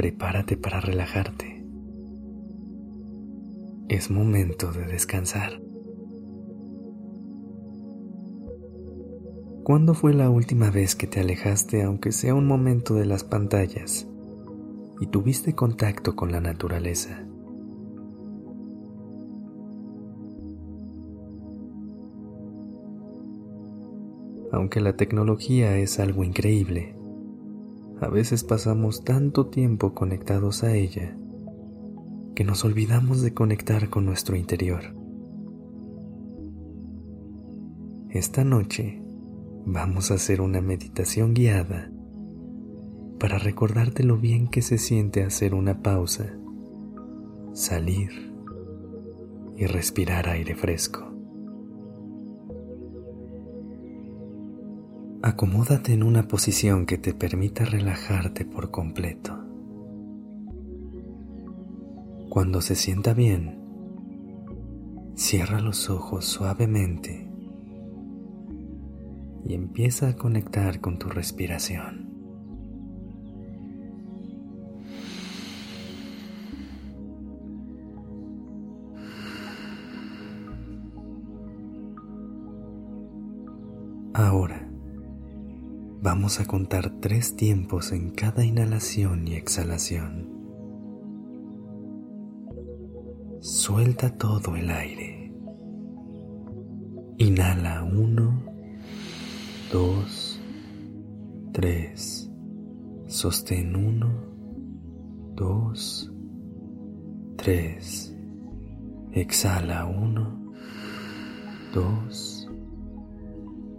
Prepárate para relajarte. Es momento de descansar. ¿Cuándo fue la última vez que te alejaste, aunque sea un momento, de las pantallas y tuviste contacto con la naturaleza? Aunque la tecnología es algo increíble, a veces pasamos tanto tiempo conectados a ella que nos olvidamos de conectar con nuestro interior. Esta noche vamos a hacer una meditación guiada para recordarte lo bien que se siente hacer una pausa, salir y respirar aire fresco. Acomódate en una posición que te permita relajarte por completo. Cuando se sienta bien, cierra los ojos suavemente y empieza a conectar con tu respiración. Ahora vamos a contar tres tiempos en cada inhalación y exhalación. Suelta todo el aire. Inhala uno dos, tres, sostén uno, dos, tres, exhala uno, dos,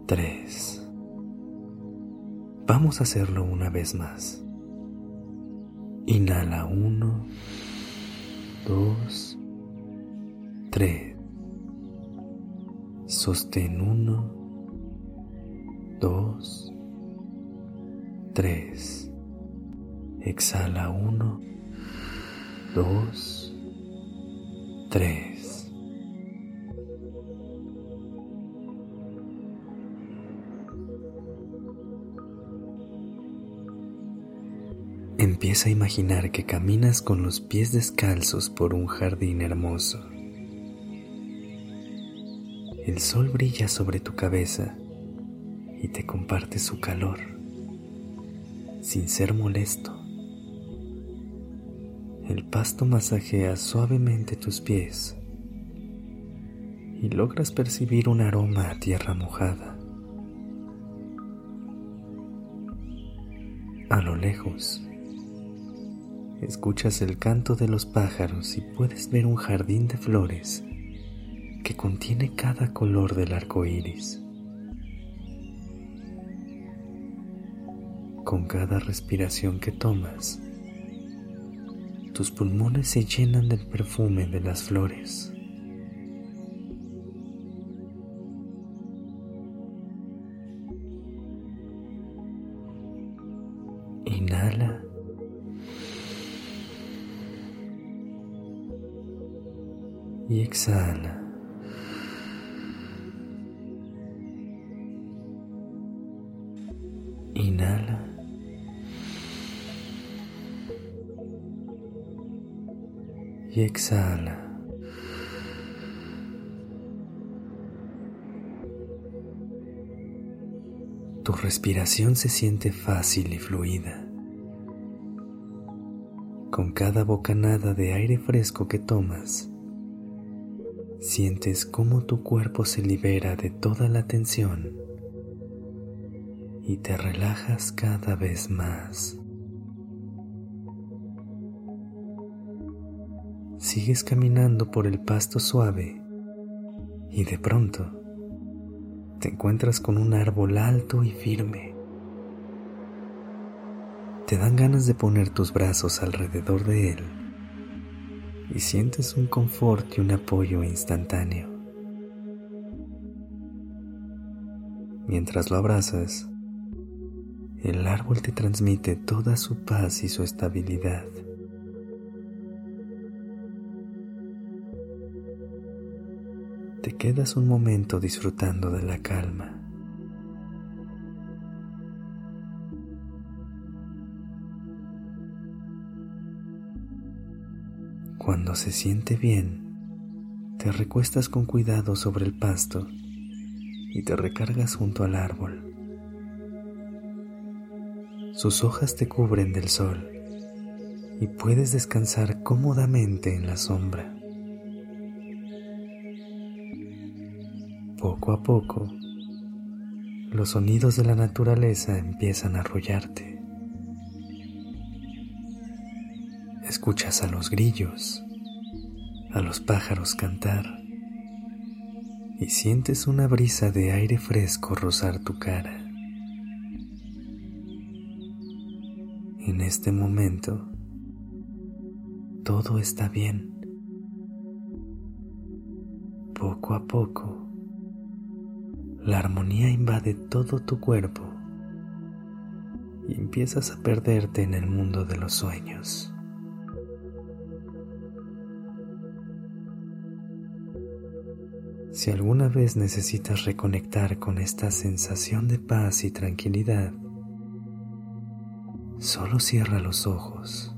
tres. Vamos a hacerlo una vez más. Inhala uno, dos, tres. Sostén uno, dos, tres. Exhala uno, dos, tres. Empieza a imaginar que caminas con los pies descalzos por un jardín hermoso. El sol brilla sobre tu cabeza y te comparte su calor sin ser molesto. El pasto masajea suavemente tus pies y logras percibir un aroma a tierra mojada. A lo lejos, escuchas el canto de los pájaros y puedes ver un jardín de flores que contiene cada color del arco iris. Con cada respiración que tomas, tus pulmones se llenan del perfume de las flores. Inhala. Y exhala. Inhala. y exhala. Tu respiración se siente fácil y fluida. Con cada bocanada de aire fresco que tomas, sientes cómo tu cuerpo se libera de toda la tensión y te relajas cada vez más. Sigues caminando por el pasto suave y de pronto te encuentras con un árbol alto y firme. te dan ganas de poner tus brazos alrededor de él y sientes un confort y un apoyo instantáneo. Mientras lo abrazas, el árbol te transmite toda su paz y su estabilidad. Te quedas un momento disfrutando de la calma. Cuando se siente bien, te recuestas con cuidado sobre el pasto y te recargas junto al árbol. Sus hojas te cubren del sol y puedes descansar cómodamente en la sombra. Poco a poco, los sonidos de la naturaleza empiezan a arrollarte. Escuchas a los grillos, a los pájaros cantar y sientes una brisa de aire fresco rozar tu cara. En este momento, todo está bien. Poco a poco, la armonía invade todo tu cuerpo y empiezas a perderte en el mundo de los sueños. Si alguna vez necesitas reconectar con esta sensación de paz y tranquilidad, solo cierra los ojos,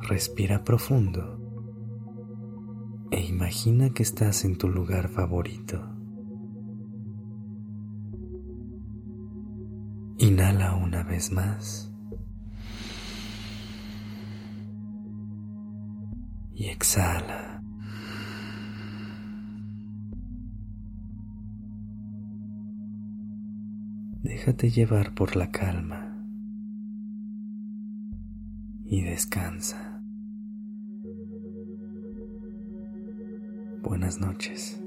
respira profundo e imagina que estás en tu lugar favorito. Inhala una vez más. Y exhala. Déjate llevar por la calma y descansa. Buenas noches.